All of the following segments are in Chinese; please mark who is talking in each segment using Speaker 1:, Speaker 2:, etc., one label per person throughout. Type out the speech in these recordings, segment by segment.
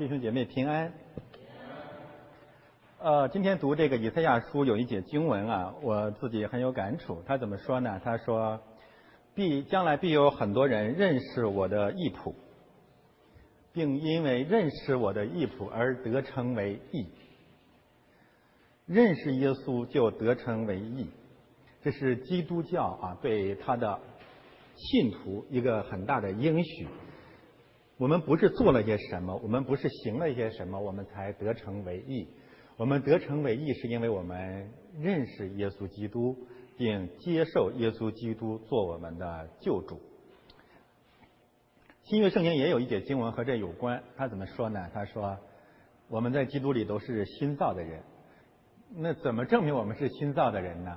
Speaker 1: 弟兄姐妹平安。呃，今天读这个以赛亚书有一节经文啊，我自己很有感触。他怎么说呢？他说：“必将来必有很多人认识我的义谱，并因为认识我的义谱而得称为义。认识耶稣就得称为义，这是基督教啊对他的信徒一个很大的应许。我们不是做了些什么，我们不是行了一些什么，我们才得成为义。”我们得成为义，是因为我们认识耶稣基督，并接受耶稣基督做我们的救主。新约圣经也有一节经文和这有关，他怎么说呢？他说：“我们在基督里都是新造的人。”那怎么证明我们是新造的人呢？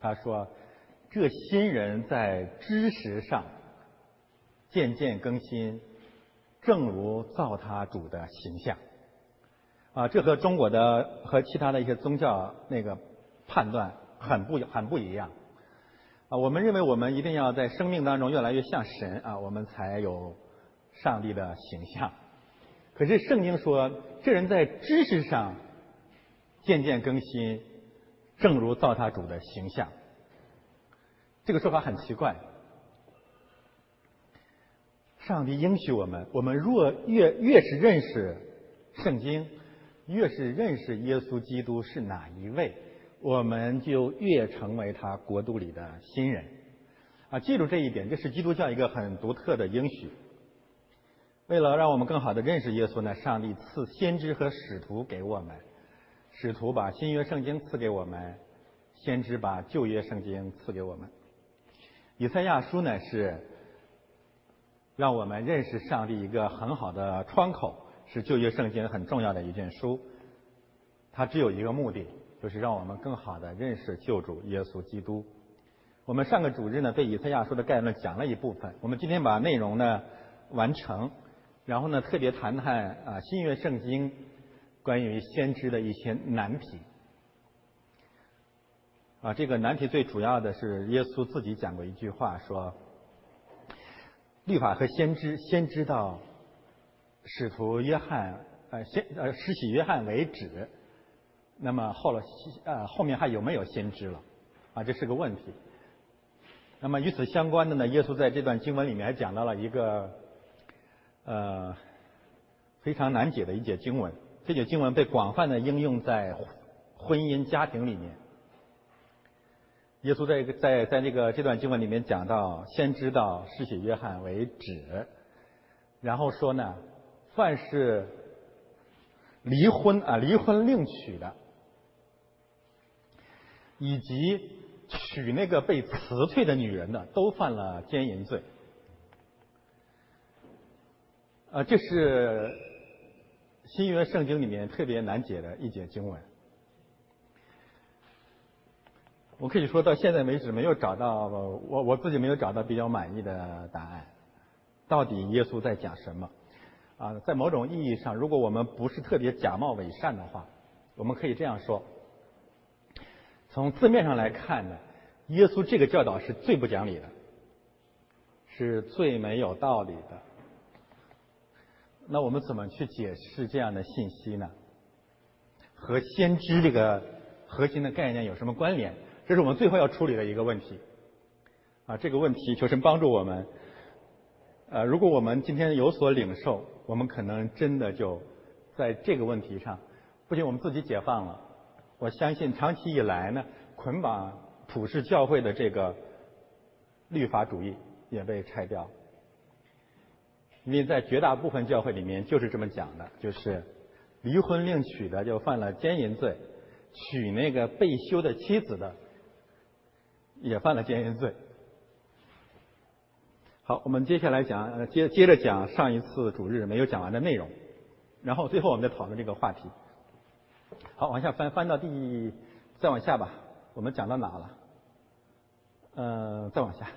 Speaker 1: 他说：“这新人在知识上渐渐更新，正如造他主的形象。”啊，这和中国的和其他的一些宗教那个判断很不很不一样。啊，我们认为我们一定要在生命当中越来越像神啊，我们才有上帝的形象。可是圣经说，这人在知识上渐渐更新，正如造他主的形象。这个说法很奇怪。上帝应许我们，我们若越越是认识圣经。越是认识耶稣基督是哪一位，我们就越成为他国度里的新人。啊，记住这一点，这是基督教一个很独特的应许。为了让我们更好的认识耶稣呢，上帝赐先知和使徒给我们，使徒把新约圣经赐给我们，先知把旧约圣经赐给我们。以赛亚书呢是让我们认识上帝一个很好的窗口。是旧约圣经很重要的一卷书，它只有一个目的，就是让我们更好的认识救主耶稣基督。我们上个主日呢，对以赛亚书的概论讲了一部分，我们今天把内容呢完成，然后呢特别谈谈啊新约圣经关于先知的一些难题。啊，这个难题最主要的是耶稣自己讲过一句话，说律法和先知先知道。使徒约翰，呃，先呃，施洗约翰为止，那么后了，呃，后面还有没有先知了？啊，这是个问题。那么与此相关的呢，耶稣在这段经文里面还讲到了一个，呃，非常难解的一节经文。这节经文被广泛的应用在婚姻家庭里面。耶稣在在在那个这段经文里面讲到，先知道施洗约翰为止，然后说呢。凡是离婚啊，离婚另娶的，以及娶那个被辞退的女人的，都犯了奸淫罪。啊，这是新约圣经里面特别难解的一节经文。我可以说到现在为止，没有找到我我自己没有找到比较满意的答案。到底耶稣在讲什么？啊，在某种意义上，如果我们不是特别假冒伪善的话，我们可以这样说：从字面上来看呢，耶稣这个教导是最不讲理的，是最没有道理的。那我们怎么去解释这样的信息呢？和先知这个核心的概念有什么关联？这是我们最后要处理的一个问题。啊，这个问题求神帮助我们。呃，如果我们今天有所领受。我们可能真的就在这个问题上，不仅我们自己解放了，我相信长期以来呢，捆绑普世教会的这个律法主义也被拆掉。因为在绝大部分教会里面就是这么讲的，就是离婚另娶的就犯了奸淫罪，娶那个被休的妻子的也犯了奸淫罪。好，我们接下来讲，接接着讲上一次主日没有讲完的内容，然后最后我们再讨论这个话题。好，往下翻，翻到第，再往下吧，我们讲到哪了？呃，再往下，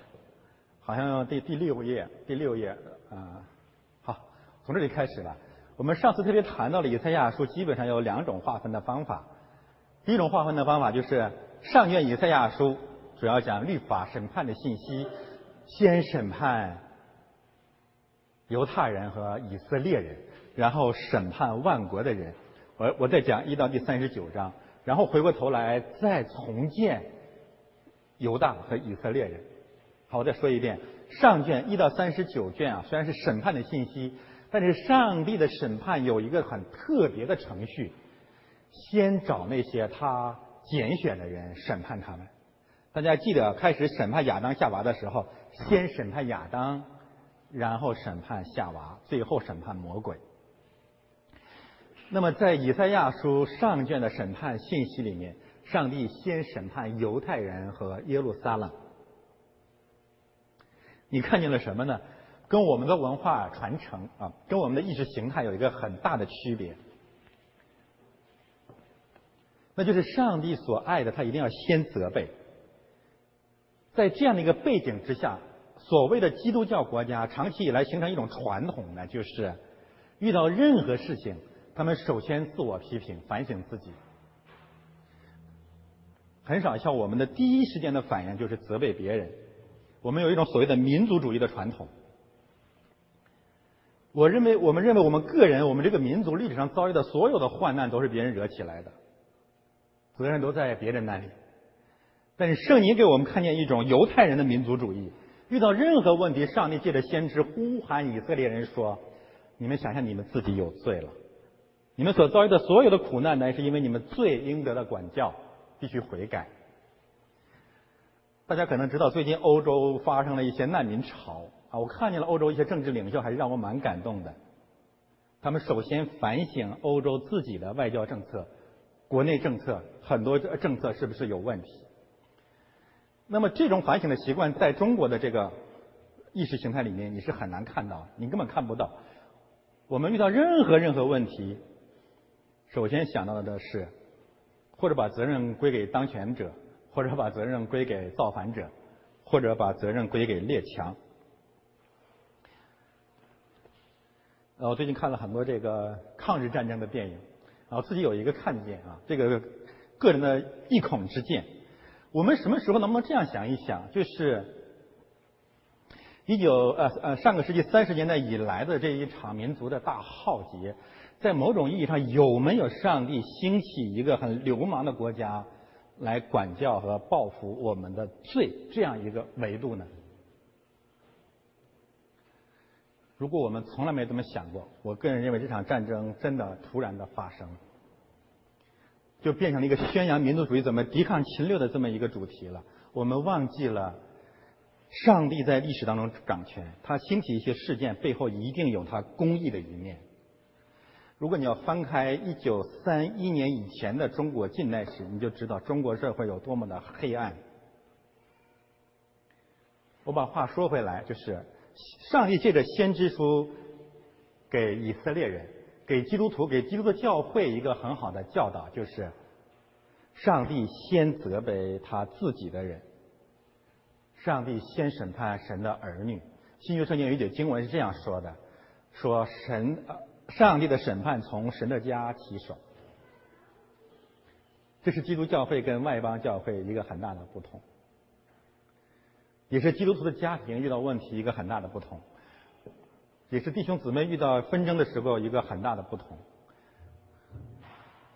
Speaker 1: 好像第第六页，第六页，啊，好，从这里开始了。我们上次特别谈到了以赛亚书，基本上有两种划分的方法。第一种划分的方法就是上卷以赛亚书主要讲律法审判的信息。先审判犹太人和以色列人，然后审判万国的人。我我再讲一到第三十九章，然后回过头来再重建犹大和以色列人。好，我再说一遍，上卷一到三十九卷啊，虽然是审判的信息，但是上帝的审判有一个很特别的程序，先找那些他拣选的人审判他们。大家记得开始审判亚当夏娃的时候，先审判亚当，然后审判夏娃，最后审判魔鬼。那么，在以赛亚书上卷的审判信息里面，上帝先审判犹太人和耶路撒冷。你看见了什么呢？跟我们的文化传承啊，跟我们的意识形态有一个很大的区别。那就是上帝所爱的，他一定要先责备。在这样的一个背景之下，所谓的基督教国家长期以来形成一种传统呢，就是遇到任何事情。他们首先自我批评、反省自己，很少像我们的第一时间的反应就是责备别人。我们有一种所谓的民族主义的传统。我认为，我们认为我们个人、我们这个民族历史上遭遇的所有的患难都是别人惹起来的，责任都在别人那里。但是圣经给我们看见一种犹太人的民族主义，遇到任何问题，上帝借着先知呼喊以色列人说：“你们想想，你们自己有罪了。”你们所遭遇的所有的苦难，乃是因为你们罪应得的管教，必须悔改。大家可能知道，最近欧洲发生了一些难民潮啊，我看见了欧洲一些政治领袖，还是让我蛮感动的。他们首先反省欧洲自己的外交政策、国内政策，很多政策是不是有问题？那么这种反省的习惯，在中国的这个意识形态里面，你是很难看到，你根本看不到。我们遇到任何任何问题。首先想到的是，或者把责任归给当权者，或者把责任归给造反者，或者把责任归给列强。呃，我最近看了很多这个抗日战争的电影，然后自己有一个看见啊，这个个人的一孔之见。我们什么时候能不能这样想一想？就是一九呃呃上个世纪三十年代以来的这一场民族的大浩劫。在某种意义上，有没有上帝兴起一个很流氓的国家来管教和报复我们的罪这样一个维度呢？如果我们从来没这么想过，我个人认为这场战争真的突然的发生，就变成了一个宣扬民族主义怎么抵抗侵略的这么一个主题了。我们忘记了上帝在历史当中掌权，他兴起一些事件背后一定有他公义的一面。如果你要翻开一九三一年以前的中国近代史，你就知道中国社会有多么的黑暗。我把话说回来，就是上帝借着先知书给以色列人、给基督徒、给基督的教会一个很好的教导，就是上帝先责备他自己的人，上帝先审判神的儿女。新约圣经有一节经文是这样说的：说神。上帝的审判从神的家起手，这是基督教会跟外邦教会一个很大的不同，也是基督徒的家庭遇到问题一个很大的不同，也是弟兄姊妹遇到纷争的时候一个很大的不同。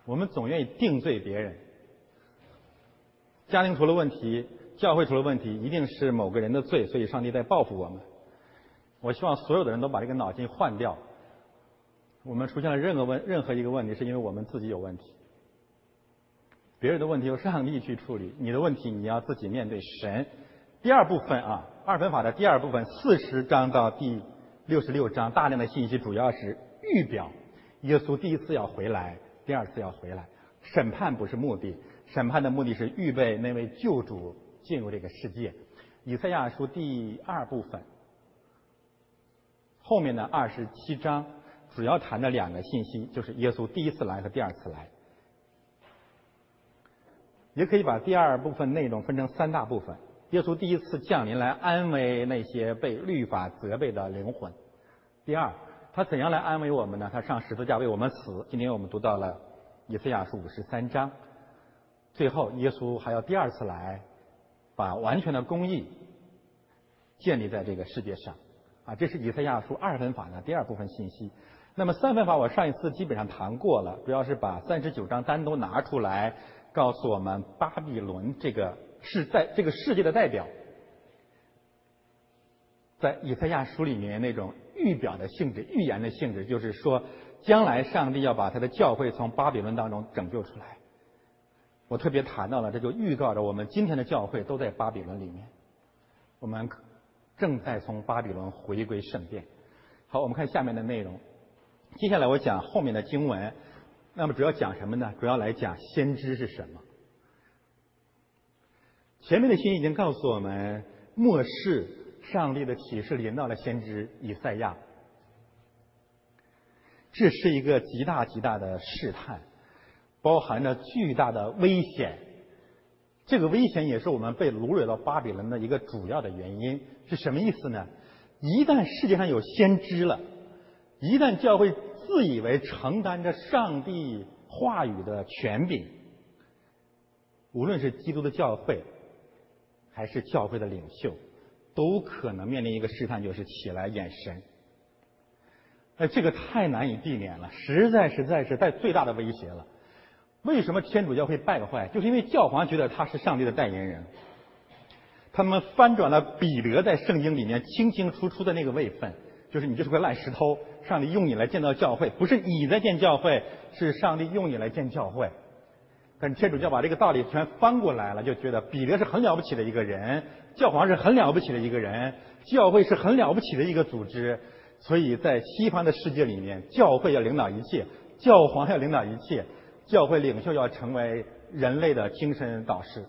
Speaker 1: 我们总愿意定罪别人，家庭出了问题，教会出了问题，一定是某个人的罪，所以上帝在报复我们。我希望所有的人都把这个脑筋换掉。我们出现了任何问任何一个问题，是因为我们自己有问题。别人的问题由上帝去处理，你的问题你要自己面对神。第二部分啊，二分法的第二部分，四十章到第六十六章，大量的信息主要是预表耶稣第一次要回来，第二次要回来。审判不是目的，审判的目的是预备那位救主进入这个世界。以赛亚书第二部分后面的二十七章。主要谈的两个信息，就是耶稣第一次来和第二次来，也可以把第二部分内容分成三大部分。耶稣第一次降临来安慰那些被律法责备的灵魂。第二，他怎样来安慰我们呢？他上十字架为我们死。今天我们读到了以赛亚书五十三章。最后，耶稣还要第二次来，把完全的公义建立在这个世界上。啊，这是以赛亚书二分法的第二部分信息。那么三分法我上一次基本上谈过了，主要是把三十九章单独拿出来，告诉我们巴比伦这个是在这个世界的代表，在以赛亚书里面那种预表的性质、预言的性质，就是说将来上帝要把他的教会从巴比伦当中拯救出来。我特别谈到了，这就预告着我们今天的教会都在巴比伦里面，我们正在从巴比伦回归圣殿。好，我们看下面的内容。接下来我讲后面的经文，那么主要讲什么呢？主要来讲先知是什么。前面的信已经告诉我们，末世上帝的启示临到了先知以赛亚，这是一个极大极大的试探，包含着巨大的危险。这个危险也是我们被掳掠到巴比伦的一个主要的原因。是什么意思呢？一旦世界上有先知了。一旦教会自以为承担着上帝话语的权柄，无论是基督的教会，还是教会的领袖，都可能面临一个试探，就是起来眼神。哎，这个太难以避免了，实在实在是在最大的威胁了。为什么天主教会败坏？就是因为教皇觉得他是上帝的代言人，他们翻转了彼得在圣经里面清清楚楚的那个位分。就是你就是块烂石头，上帝用你来建造教会，不是你在建教会，是上帝用你来建教会。但是天主教把这个道理全翻过来了，就觉得彼得是很了不起的一个人，教皇是很了不起的一个人，教会是很了不起的一个组织。所以在西方的世界里面，教会要领导一切，教皇要领导一切，教会领袖要成为人类的精神导师。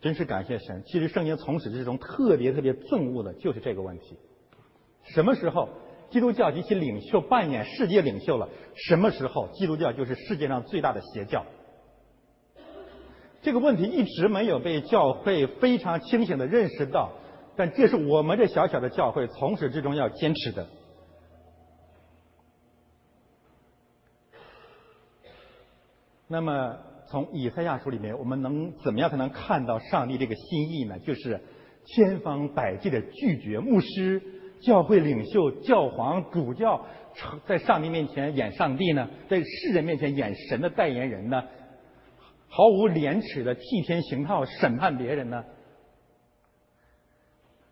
Speaker 1: 真是感谢神！其实圣经从始至终特别特别憎恶的就是这个问题：什么时候基督教及其领袖扮演世界领袖了？什么时候基督教就是世界上最大的邪教？这个问题一直没有被教会非常清醒的认识到，但这是我们这小小的教会从始至终要坚持的。那么。从以赛亚书里面，我们能怎么样才能看到上帝这个心意呢？就是千方百计的拒绝牧师、教会领袖、教皇、主教在上帝面前演上帝呢，在世人面前演神的代言人呢，毫无廉耻的替天行道审判别人呢？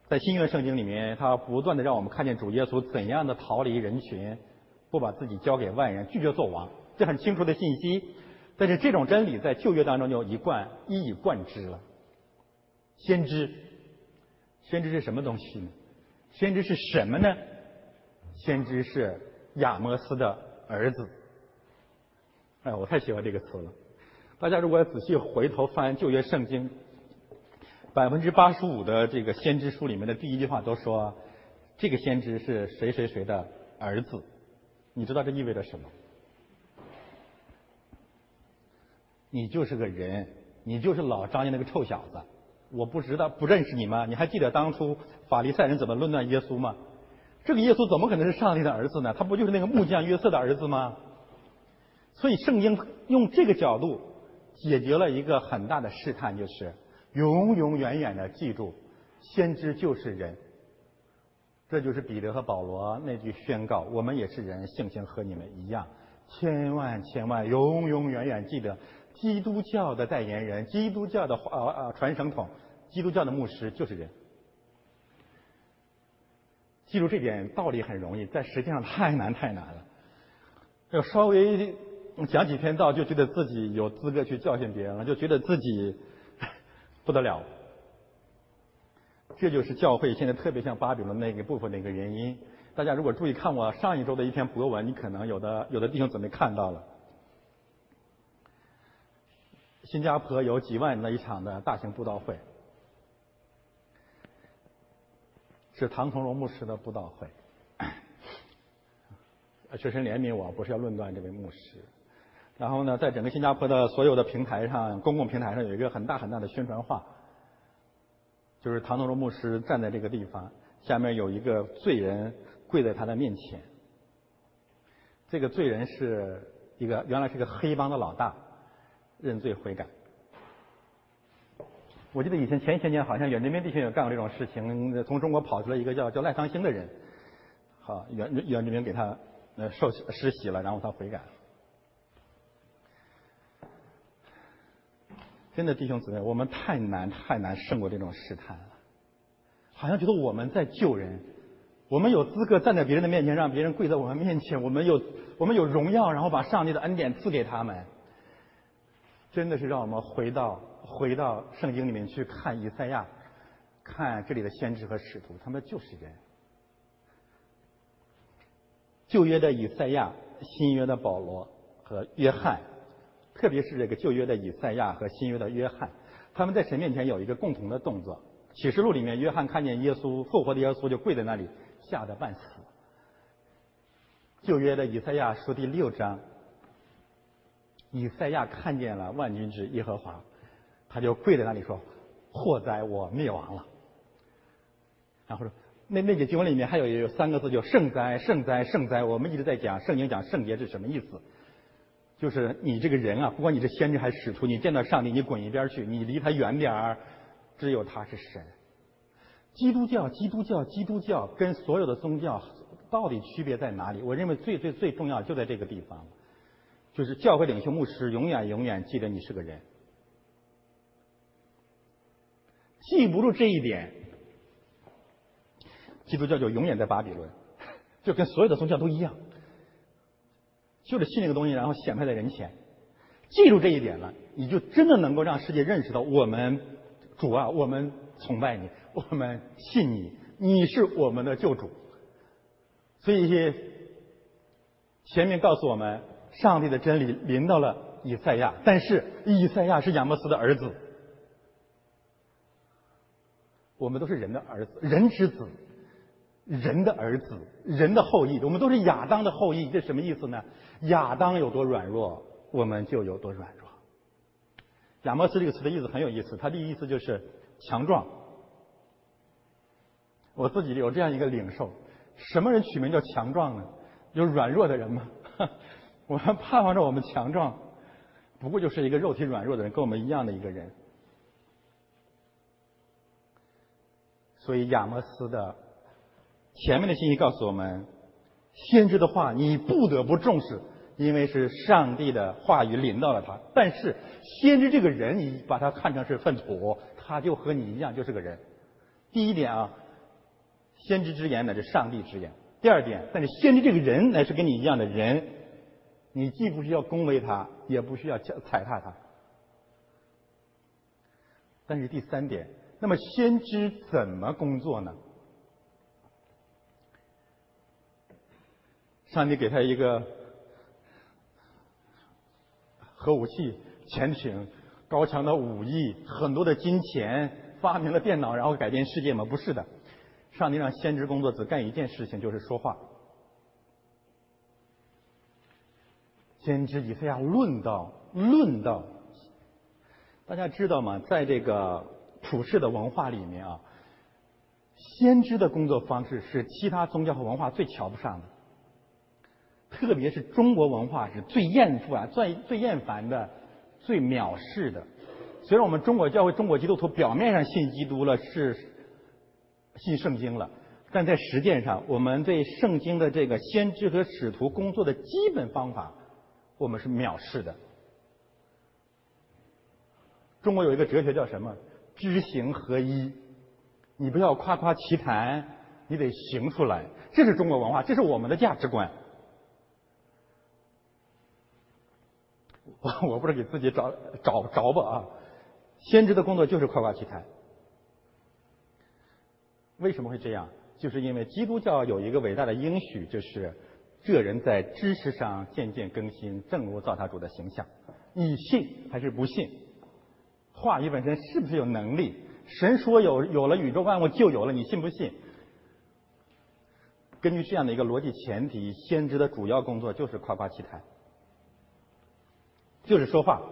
Speaker 1: 在新约圣经里面，他不断的让我们看见主耶稣怎样的逃离人群，不把自己交给外人，拒绝做王，这很清楚的信息。但是这种真理在旧约当中就一贯一以贯之了。先知，先知是什么东西呢？先知是什么呢？先知是亚摩斯的儿子。哎，我太喜欢这个词了。大家如果仔细回头翻旧约圣经，百分之八十五的这个先知书里面的第一句话都说，这个先知是谁谁谁的儿子。你知道这意味着什么？你就是个人，你就是老张家那个臭小子，我不知道不认识你吗？你还记得当初法利赛人怎么论断耶稣吗？这个耶稣怎么可能是上帝的儿子呢？他不就是那个木匠约瑟的儿子吗？所以圣经用这个角度解决了一个很大的试探，就是永永远远的记住，先知就是人。这就是彼得和保罗那句宣告：我们也是人，性情和你们一样。千万千万，永永远远记得。基督教的代言人，基督教的啊啊传声筒，基督教的牧师就是人。记住这点道理很容易，但实际上太难太难了。要稍微讲几篇道，就觉得自己有资格去教训别人了，就觉得自己 不得了。这就是教会现在特别像巴比伦那个部分的一个原因。大家如果注意看我上一周的一篇博文，你可能有的有的弟兄姊妹看到了。新加坡有几万人的一场的大型布道会，是唐从容牧师的布道会。学生怜悯我，不是要论断这位牧师。然后呢，在整个新加坡的所有的平台上，公共平台上有一个很大很大的宣传画，就是唐从容牧师站在这个地方，下面有一个罪人跪在他的面前。这个罪人是一个原来是个黑帮的老大。认罪悔改，我记得以前前些年好像远志明弟兄也干过这种事情，从中国跑出来一个叫叫赖昌星的人，好远远志明给他呃受施洗了，然后他悔改。真的弟兄姊妹，我们太难太难胜过这种试探了，好像觉得我们在救人，我们有资格站在别人的面前，让别人跪在我们面前，我们有我们有荣耀，然后把上帝的恩典赐给他们。真的是让我们回到回到圣经里面去看以赛亚，看这里的先知和使徒，他们就是人。旧约的以赛亚，新约的保罗和约翰。特别是这个旧约的以赛亚和新约的约翰，他们在神面前有一个共同的动作。启示录里面，约翰看见耶稣复活的耶稣就跪在那里，吓得半死。旧约的以赛亚书第六章，以赛亚看见了万军之耶和华，他就跪在那里说：“祸哉，我灭亡了。”然后说，那那节经文里面还有有三个字，叫“圣哉，圣哉，圣哉”。我们一直在讲圣经讲圣洁是什么意思。就是你这个人啊，不管你是先知还是使徒，你见到上帝，你滚一边去，你离他远点儿。只有他是神。基督教，基督教，基督教跟所有的宗教到底区别在哪里？我认为最最最重要就在这个地方，就是教会领袖牧师永远永远记得你是个人。记不住这一点，基督教就永远在巴比伦，就跟所有的宗教都一样。就是信这个东西，然后显摆在人前。记住这一点了，你就真的能够让世界认识到我们主啊，我们崇拜你，我们信你，你是我们的救主。所以前面告诉我们，上帝的真理临到了以赛亚，但是以赛亚是亚摩斯的儿子，我们都是人的儿子，人之子。人的儿子，人的后裔，我们都是亚当的后裔，这什么意思呢？亚当有多软弱，我们就有多软弱。亚摩斯这个词的意思很有意思，它的意思就是强壮。我自己有这样一个领受：什么人取名叫强壮呢？有软弱的人吗？我们盼望着我们强壮，不过就是一个肉体软弱的人，跟我们一样的一个人。所以亚摩斯的。前面的信息告诉我们，先知的话你不得不重视，因为是上帝的话语领到了他。但是先知这个人，你把他看成是粪土，他就和你一样，就是个人。第一点啊，先知之言乃是上帝之言。第二点，但是先知这个人乃是跟你一样的人，你既不需要恭维他，也不需要踩踏他。但是第三点，那么先知怎么工作呢？上帝给他一个核武器、潜艇、高强的武艺、很多的金钱，发明了电脑，然后改变世界吗？不是的，上帝让先知工作只干一件事情，就是说话。先知以赛亚论道，论道，大家知道吗？在这个普世的文化里面啊，先知的工作方式是其他宗教和文化最瞧不上的。特别是中国文化是最厌烦、最最厌烦的、最藐视的。虽然我们中国教会、中国基督徒表面上信基督了，是信圣经了，但在实践上，我们对圣经的这个先知和使徒工作的基本方法，我们是藐视的。中国有一个哲学叫什么？知行合一。你不要夸夸其谈，你得行出来。这是中国文化，这是我们的价值观。我 我不是给自己找找着吧啊！先知的工作就是夸夸其谈。为什么会这样？就是因为基督教有一个伟大的应许，就是这人在知识上渐渐更新，正如造他主的形象。你信还是不信？话语本身是不是有能力？神说有有了宇宙万物就有了，你信不信？根据这样的一个逻辑前提，先知的主要工作就是夸夸其谈。就是说话，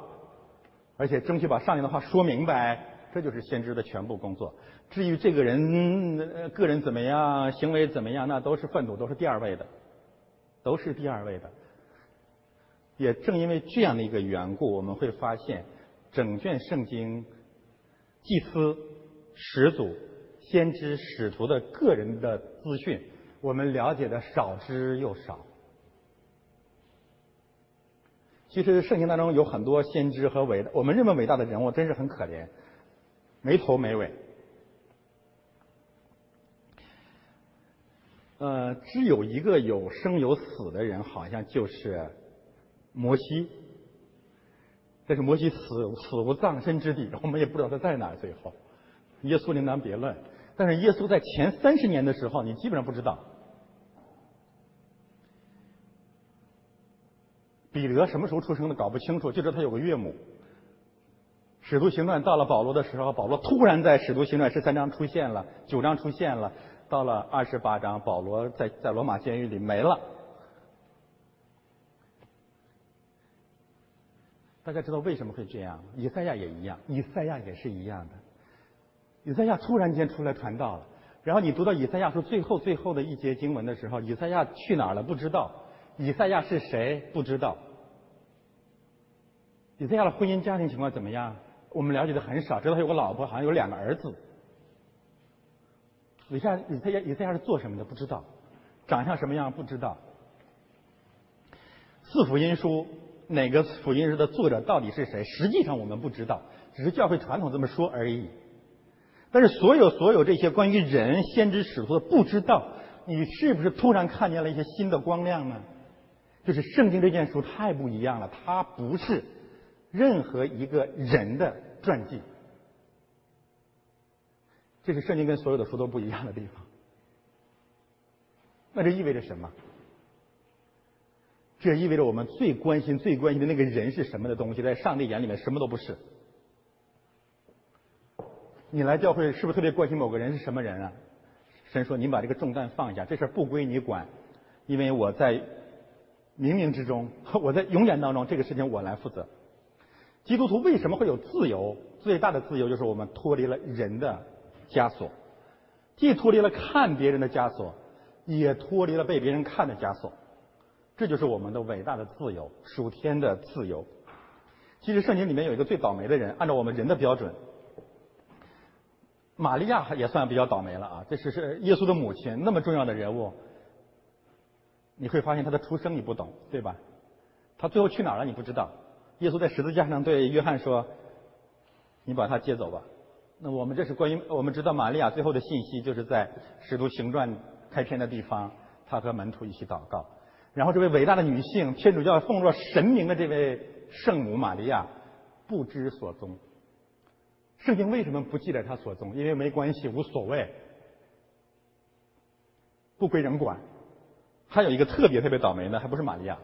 Speaker 1: 而且争取把上帝的话说明白，这就是先知的全部工作。至于这个人个人怎么样，行为怎么样，那都是粪土，都是第二位的，都是第二位的。也正因为这样的一个缘故，我们会发现，整卷圣经祭司、始祖、先知、使徒的个人的资讯，我们了解的少之又少。其实圣经当中有很多先知和伟，我们认为伟大的人物，真是很可怜，没头没尾。呃，只有一个有生有死的人，好像就是摩西。但是摩西死死无葬身之地，我们也不知道他在哪。最后，耶稣另当别论。但是耶稣在前三十年的时候，你基本上不知道。彼得什么时候出生的搞不清楚，就知道他有个岳母。使徒行传到了保罗的时候，保罗突然在使徒行传十三章出现了，九章出现了。到了二十八章，保罗在在罗马监狱里没了。大家知道为什么会这样？以赛亚也一样，以赛亚也是一样的。以赛亚突然间出来传道了，然后你读到以赛亚书最后最后的一节经文的时候，以赛亚去哪儿了？不知道。以赛亚是谁？不知道。以赛亚的婚姻家庭情况怎么样？我们了解的很少，知道他有个老婆，好像有两个儿子。以赛以赛亚以赛亚是做什么的？不知道，长相什么样？不知道。四福音书哪个福音书的作者到底是谁？实际上我们不知道，只是教会传统这么说而已。但是所有所有这些关于人先知使徒的不知道，你是不是突然看见了一些新的光亮呢？就是圣经这件书太不一样了，它不是任何一个人的传记。这是圣经跟所有的书都不一样的地方。那这意味着什么？这意味着我们最关心、最关心的那个人是什么的东西，在上帝眼里面什么都不是。你来教会是不是特别关心某个人是什么人啊？神说：“你把这个重担放下，这事不归你管，因为我在冥冥之中，我在永远当中，这个事情我来负责。”基督徒为什么会有自由？最大的自由就是我们脱离了人的。枷锁，既脱离了看别人的枷锁，也脱离了被别人看的枷锁，这就是我们的伟大的自由，属天的自由。其实圣经里面有一个最倒霉的人，按照我们人的标准，玛利亚也算比较倒霉了啊。这是是耶稣的母亲，那么重要的人物，你会发现他的出生你不懂，对吧？他最后去哪儿了你不知道。耶稣在十字架上对约翰说：“你把他接走吧。”那我们这是关于我们知道玛利亚最后的信息，就是在使徒行传开篇的地方，她和门徒一起祷告。然后这位伟大的女性，天主教奉若神明的这位圣母玛利亚不知所踪。圣经为什么不记载她所踪？因为没关系，无所谓，不归人管。还有一个特别特别倒霉的，还不是玛利亚，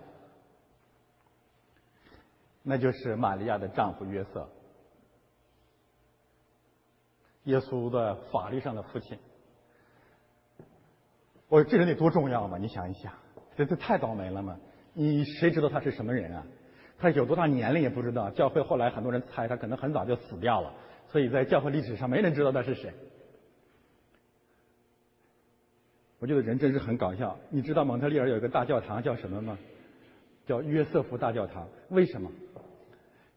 Speaker 1: 那就是玛利亚的丈夫约瑟。耶稣的法律上的父亲，我这人得多重要嘛？你想一想，这这太倒霉了嘛！你谁知道他是什么人啊？他有多大年龄也不知道。教会后来很多人猜他可能很早就死掉了，所以在教会历史上没人知道他是谁。我觉得人真是很搞笑。你知道蒙特利尔有一个大教堂叫什么吗？叫约瑟夫大教堂。为什么？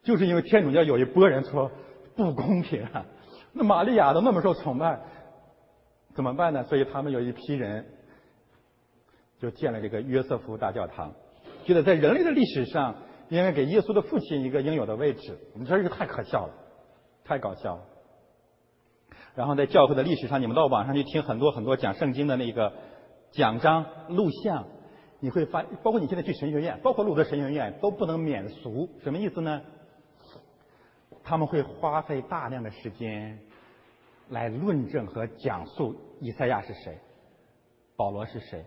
Speaker 1: 就是因为天主教有一波人说不公平啊。那玛利亚都那么受崇拜，怎么办呢？所以他们有一批人就建了这个约瑟夫大教堂，觉得在人类的历史上应该给耶稣的父亲一个应有的位置。你说这个太可笑了，太搞笑了。然后在教会的历史上，你们到网上去听很多很多讲圣经的那个讲章录像，你会发，包括你现在去神学院，包括路德神学院都不能免俗。什么意思呢？他们会花费大量的时间来论证和讲述以赛亚是谁，保罗是谁，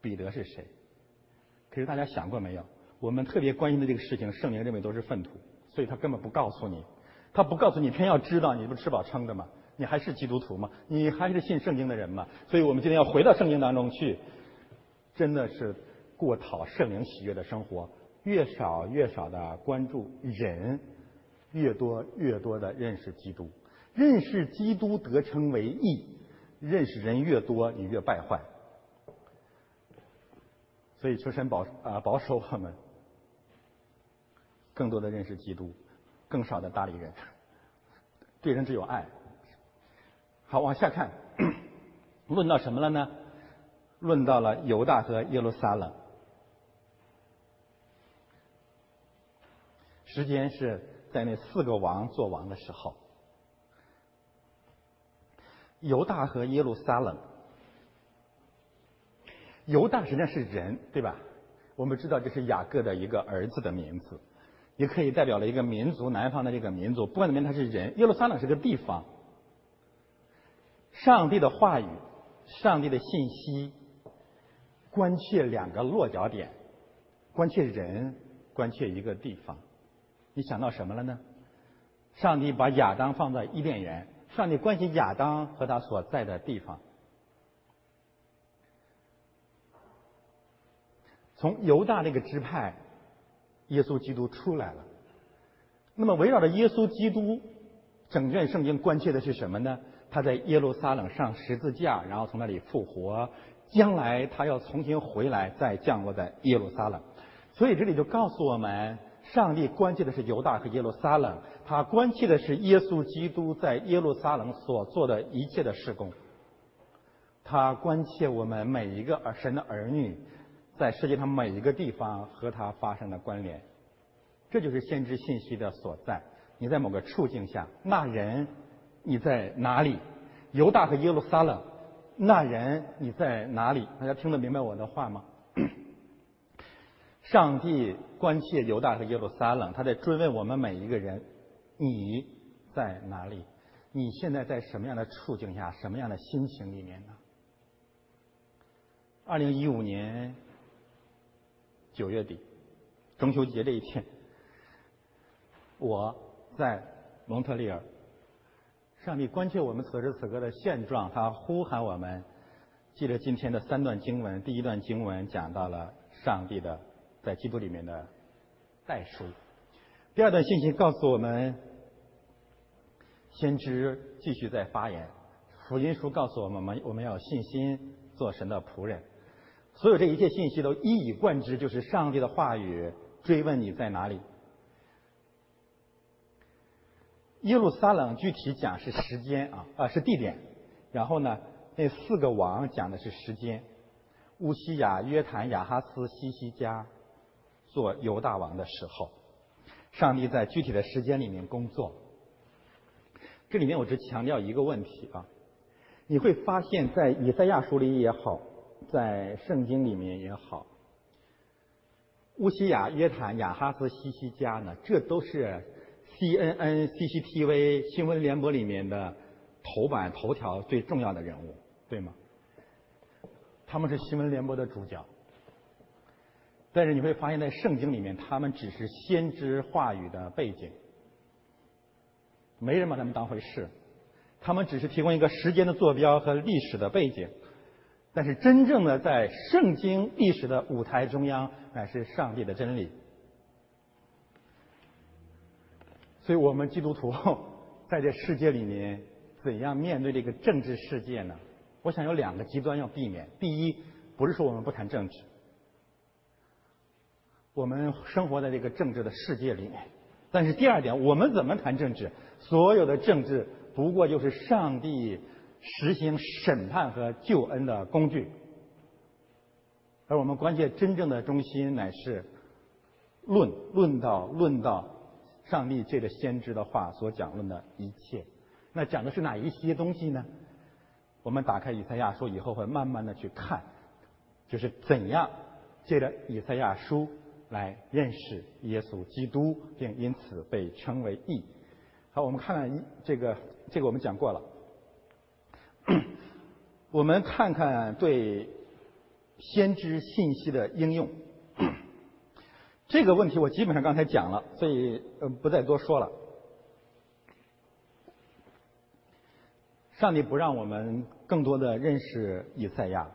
Speaker 1: 彼得是谁。可是大家想过没有？我们特别关心的这个事情，圣灵认为都是粪土，所以他根本不告诉你。他不告诉你，偏要知道，你不吃饱撑的吗？你还是基督徒吗？你还是信圣经的人吗？所以我们今天要回到圣经当中去，真的是过讨圣灵喜悦的生活，越少越少的关注人。越多越多的认识基督，认识基督得称为义，认识人越多，你越败坏。所以求神保啊保守我们，更多的认识基督，更少的搭理人。对人只有爱。好，往下看，论到什么了呢？论到了犹大和耶路撒冷。时间是在那四个王做王的时候，犹大和耶路撒冷。犹大实际上是人，对吧？我们知道这是雅各的一个儿子的名字，也可以代表了一个民族，南方的这个民族。不管怎么样，他是人。耶路撒冷是个地方。上帝的话语，上帝的信息，关切两个落脚点，关切人，关切一个地方。你想到什么了呢？上帝把亚当放在伊甸园，上帝关心亚当和他所在的地方。从犹大那个支派，耶稣基督出来了。那么围绕着耶稣基督，整卷圣经关切的是什么呢？他在耶路撒冷上十字架，然后从那里复活，将来他要重新回来，再降落在耶路撒冷。所以这里就告诉我们，上帝关切的是犹大和耶路撒冷，他关切的是耶稣基督在耶路撒冷所做的一切的事工。他关切我们每一个儿神的儿女。在世界上每一个地方和他发生的关联，这就是先知信息的所在。你在某个处境下，那人你在哪里？犹大和耶路撒冷，那人你在哪里？大家听得明白我的话吗？上帝关切犹大和耶路撒冷，他在追问我们每一个人：你在哪里？你现在在什么样的处境下？什么样的心情里面呢？二零一五年。九月底，中秋节这一天，我在蒙特利尔。上帝关切我们此时此刻的现状，他呼喊我们。记得今天的三段经文，第一段经文讲到了上帝的在基督里面的代书。第二段信息告诉我们，先知继续在发言。福音书告诉我们，我们我们要信心做神的仆人。所有这一切信息都一以贯之，就是上帝的话语追问你在哪里。耶路撒冷具体讲是时间啊啊是地点，然后呢那四个王讲的是时间，乌西雅、约坦、亚哈斯、西西加做犹大王的时候，上帝在具体的时间里面工作。这里面我只强调一个问题啊，你会发现在以赛亚书里也好。在圣经里面也好，乌西雅、约坦、亚哈斯、西西加呢，这都是 CNN、CCTV 新闻联播里面的头版头条最重要的人物，对吗？他们是新闻联播的主角，但是你会发现在圣经里面，他们只是先知话语的背景，没人把他们当回事，他们只是提供一个时间的坐标和历史的背景。但是真正的在圣经历史的舞台中央，乃是上帝的真理。所以我们基督徒 在这世界里面，怎样面对这个政治世界呢？我想有两个极端要避免。第一，不是说我们不谈政治，我们生活在这个政治的世界里面。但是第二点，我们怎么谈政治？所有的政治不过就是上帝。实行审判和救恩的工具，而我们关键真正的中心乃是论论到论到上帝借着先知的话所讲论的一切。那讲的是哪一些东西呢？我们打开以赛亚书以后，会慢慢的去看，就是怎样借着以赛亚书来认识耶稣基督，并因此被称为义。好，我们看看这个这个我们讲过了。我们看看对先知信息的应用。这个问题我基本上刚才讲了，所以呃不再多说了。上帝不让我们更多的认识以赛亚，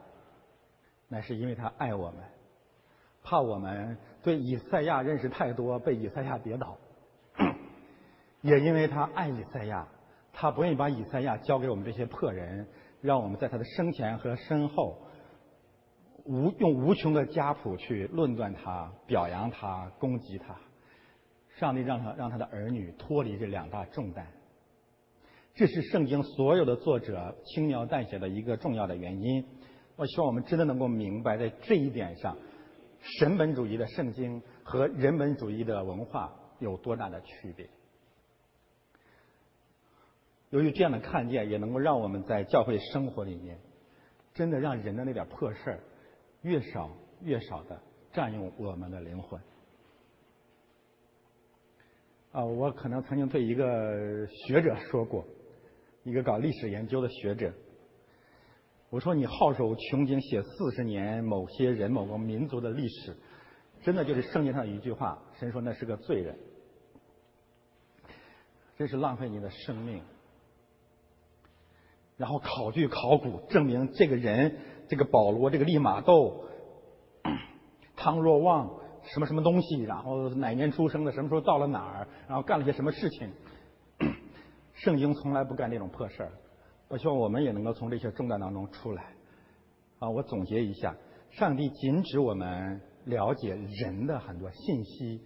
Speaker 1: 那是因为他爱我们，怕我们对以赛亚认识太多，被以赛亚跌倒。也因为他爱以赛亚。他不愿意把以赛亚交给我们这些破人，让我们在他的生前和身后无用无穷的家谱去论断他、表扬他、攻击他。上帝让他让他的儿女脱离这两大重担，这是圣经所有的作者轻描淡写的一个重要的原因。我希望我们真的能够明白，在这一点上，神本主义的圣经和人本主义的文化有多大的区别。由于这样的看见，也能够让我们在教会生活里面，真的让人的那点破事儿越少越少的占用我们的灵魂。啊，我可能曾经对一个学者说过，一个搞历史研究的学者，我说你好手穷经写四十年某些人某个民族的历史，真的就是圣经上一句话，神说那是个罪人，真是浪费你的生命。然后考据考古，证明这个人，这个保罗，这个利玛窦，汤若望，什么什么东西，然后哪年出生的，什么时候到了哪儿，然后干了些什么事情。圣经从来不干这种破事儿。我希望我们也能够从这些重担当中出来。啊，我总结一下：上帝禁止我们了解人的很多信息，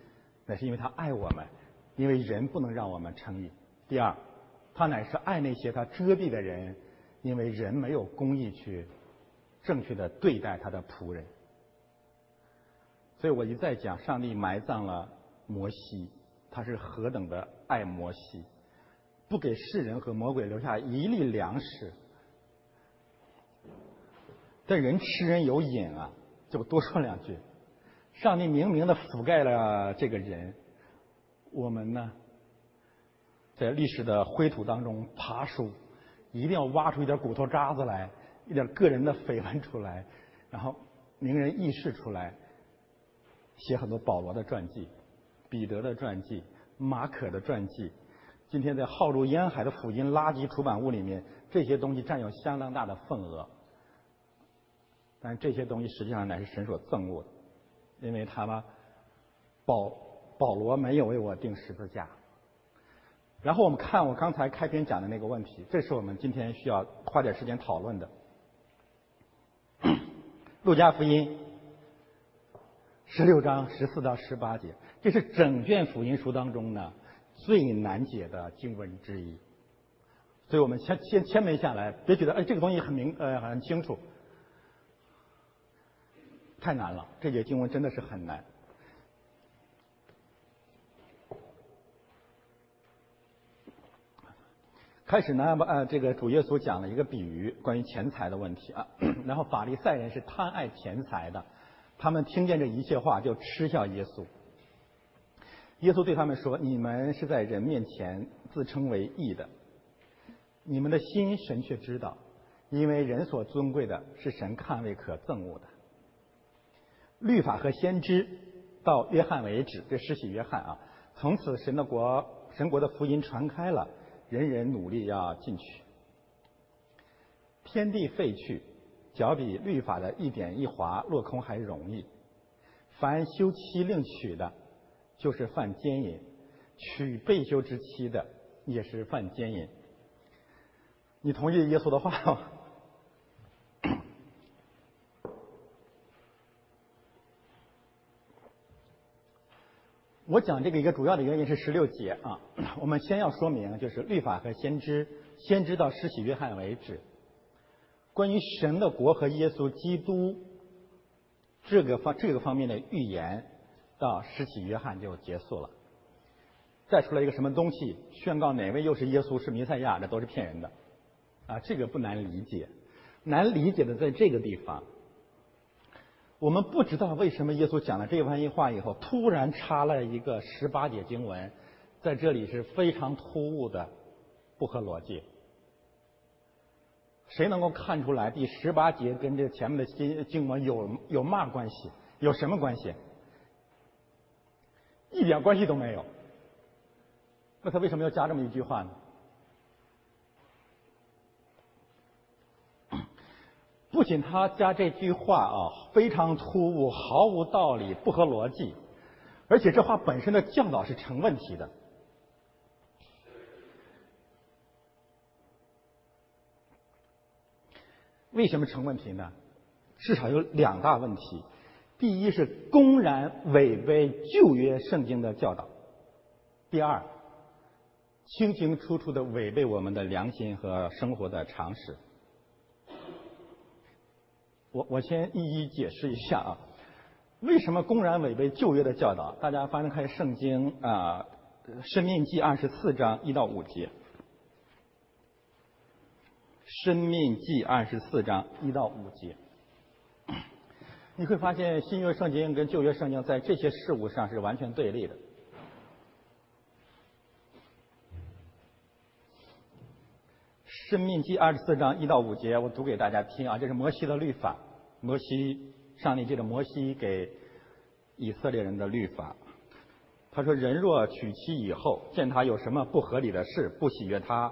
Speaker 1: 那是因为他爱我们，因为人不能让我们称义。第二，他乃是爱那些他遮蔽的人。因为人没有公义去正确的对待他的仆人，所以我一再讲，上帝埋葬了摩西，他是何等的爱摩西，不给世人和魔鬼留下一粒粮食。但人吃人有瘾啊，就多说两句。上帝明明的覆盖了这个人，我们呢，在历史的灰土当中爬树。一定要挖出一点骨头渣子来，一点个人的绯闻出来，然后名人轶事出来，写很多保罗的传记、彼得的传记、马可的传记。今天在浩如烟海的福音垃圾出版物里面，这些东西占有相当大的份额。但这些东西实际上乃是神所憎恶的，因为他们保保罗没有为我定十字架。然后我们看我刚才开篇讲的那个问题，这是我们今天需要花点时间讨论的。路加福音十六章十四到十八节，这是整卷福音书当中呢最难解的经文之一。所以我们先先先没下来，别觉得哎这个东西很明呃很清楚，太难了，这节经文真的是很难。开始呢，呃，这个主耶稣讲了一个比喻，关于钱财的问题啊。然后法利赛人是贪爱钱财的，他们听见这一切话就嗤笑耶稣。耶稣对他们说：“你们是在人面前自称为义的，你们的心神却知道，因为人所尊贵的是神看为可憎恶的。律法和先知到约翰为止，这施洗约翰啊，从此神的国，神国的福音传开了。”人人努力要进去，天地废去，脚比律法的一点一划落空还容易。凡休妻另娶的，就是犯奸淫；娶被休之妻的，也是犯奸淫。你同意耶稣的话吗？我讲这个一个主要的原因是十六节啊，我们先要说明就是律法和先知，先知到施洗约翰为止，关于神的国和耶稣基督这个方这个方面的预言，到施洗约翰就结束了。再出来一个什么东西，宣告哪位又是耶稣是弥赛亚，这都是骗人的啊，这个不难理解，难理解的在这个地方。我们不知道为什么耶稣讲了这番话以后，突然插了一个十八节经文，在这里是非常突兀的，不合逻辑。谁能够看出来第十八节跟这前面的经经文有有嘛关系？有什么关系？一点关系都没有。那他为什么要加这么一句话呢？不仅他加这句话啊非常突兀、毫无道理、不合逻辑，而且这话本身的教导是成问题的。为什么成问题呢？至少有两大问题：第一是公然违背旧约圣经的教导；第二，清清楚楚的违背我们的良心和生活的常识。我我先一一解释一下啊，为什么公然违背旧约的教导？大家翻开圣经啊，《生命记》二十四章一到五节，《生命记》二十四章一到五节，你会发现新约圣经跟旧约圣经在这些事物上是完全对立的。生命记二十四章一到五节，我读给大家听啊，这是摩西的律法。摩西，上帝借着摩西给以色列人的律法。他说：“人若娶妻以后，见他有什么不合理的事，不喜悦他，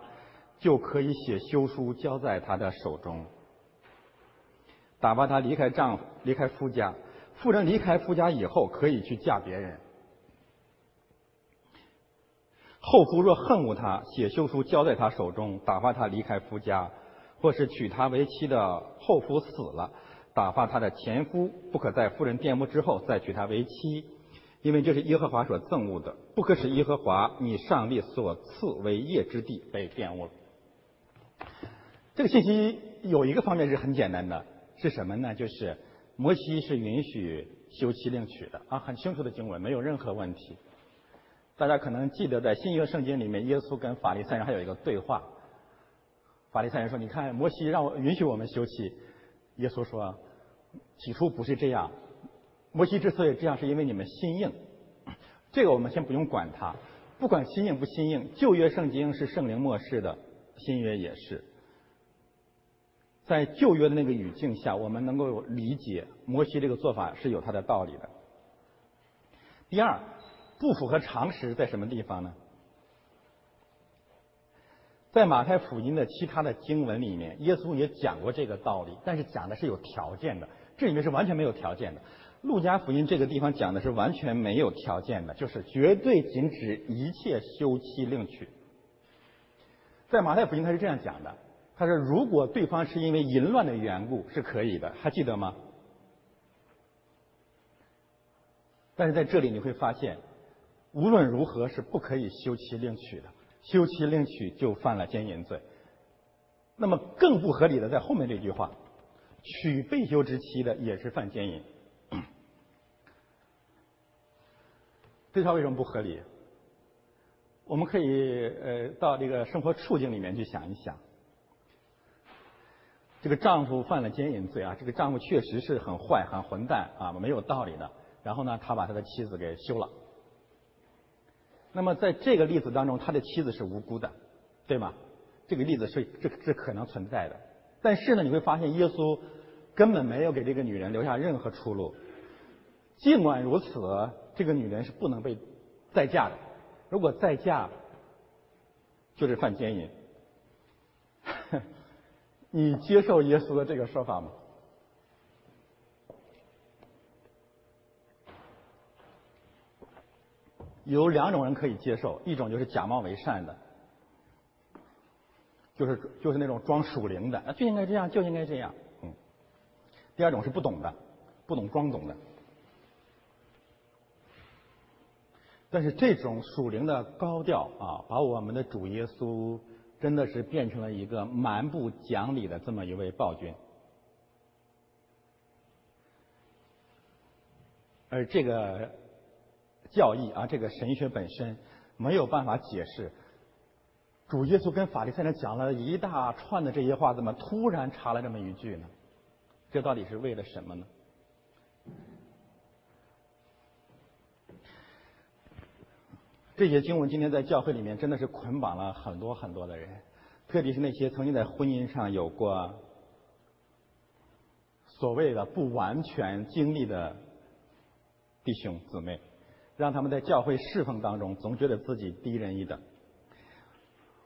Speaker 1: 就可以写休书交在他的手中，打发他离开丈夫，离开夫家。妇人离开夫家以后，可以去嫁别人。”后夫若恨恶他，写休书交在他手中，打发他离开夫家，或是娶她为妻的后夫死了，打发他的前夫不可在夫人玷污之后再娶她为妻，因为这是耶和华所憎恶的，不可使耶和华你上帝所赐为业之地被玷污了。这个信息有一个方面是很简单的，是什么呢？就是摩西是允许休妻另娶的啊，很清楚的经文，没有任何问题。大家可能记得，在新约圣经里面，耶稣跟法利赛人还有一个对话。法利赛人说：“你看，摩西让我允许我们休妻。”耶稣说：“起初不是这样。摩西之所以这样，是因为你们心硬。这个我们先不用管它，不管心硬不心硬。旧约圣经是圣灵漠视的，新约也是。在旧约的那个语境下，我们能够理解摩西这个做法是有他的道理的。第二。不符合常识在什么地方呢？在马太福音的其他的经文里面，耶稣也讲过这个道理，但是讲的是有条件的，这里面是完全没有条件的。路加福音这个地方讲的是完全没有条件的，就是绝对禁止一切休妻另娶。在马太福音他是这样讲的，他说如果对方是因为淫乱的缘故是可以的，还记得吗？但是在这里你会发现。无论如何是不可以休妻另娶的，休妻另娶就犯了奸淫罪。那么更不合理的在后面这句话，娶被休之妻的也是犯奸淫。这句话为什么不合理？我们可以呃到这个生活处境里面去想一想。这个丈夫犯了奸淫罪啊，这个丈夫确实是很坏、很混蛋啊，没有道理的。然后呢，他把他的妻子给休了。那么在这个例子当中，他的妻子是无辜的，对吗？这个例子是这这可能存在的。但是呢，你会发现耶稣根本没有给这个女人留下任何出路。尽管如此，这个女人是不能被再嫁的。如果再嫁，就是犯奸淫。你接受耶稣的这个说法吗？有两种人可以接受，一种就是假冒为善的，就是就是那种装属灵的，就应该这样，就应该这样，嗯。第二种是不懂的，不懂装懂的。但是这种属灵的高调啊，把我们的主耶稣真的是变成了一个蛮不讲理的这么一位暴君，而这个。教义啊，这个神学本身没有办法解释。主耶稣跟法利赛人讲了一大串的这些话，怎么突然插了这么一句呢？这到底是为了什么呢？这些经文今天在教会里面真的是捆绑了很多很多的人，特别是那些曾经在婚姻上有过所谓的不完全经历的弟兄姊妹。让他们在教会侍奉当中总觉得自己低人一等。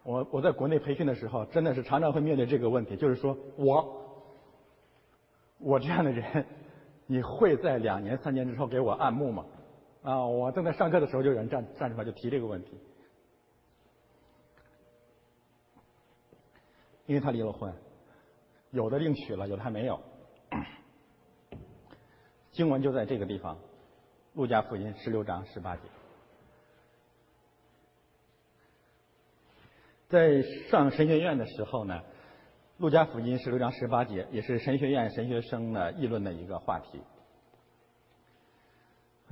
Speaker 1: 我我在国内培训的时候，真的是常常会面对这个问题，就是说我我这样的人，你会在两年三年之后给我按牧吗？啊，我正在上课的时候，就有人站站出来就提这个问题，因为他离了婚，有的另娶了，有的还没有。经文就在这个地方。路加福音十六章十八节，在上神学院的时候呢，路加福音十六章十八节也是神学院神学生呢议论的一个话题。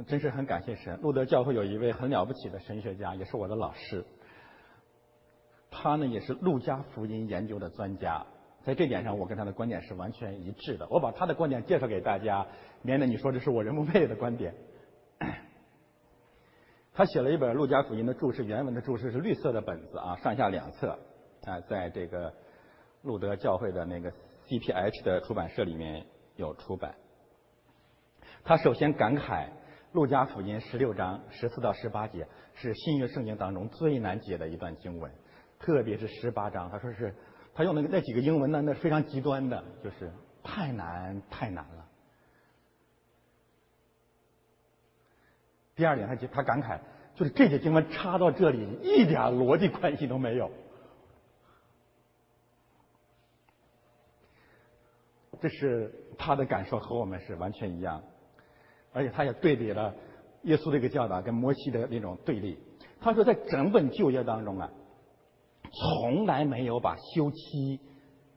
Speaker 1: 真是很感谢神，路德教会有一位很了不起的神学家，也是我的老师。他呢也是路加福音研究的专家，在这点上我跟他的观点是完全一致的。我把他的观点介绍给大家，免得你说这是我人不配的观点。他写了一本路加福音的注释，原文的注释是绿色的本子啊，上下两册啊，在这个路德教会的那个 CPH 的出版社里面有出版。他首先感慨。路加福音十六章十四到十八节是新约圣经当中最难解的一段经文，特别是十八章，他说是他用那个那几个英文呢，那非常极端的，就是太难太难了。第二点，他他感慨，就是这些经文插到这里一点逻辑关系都没有，这是他的感受和我们是完全一样。而且他也对比了耶稣这个教导跟摩西的那种对立。他说，在整本旧约当中啊，从来没有把休妻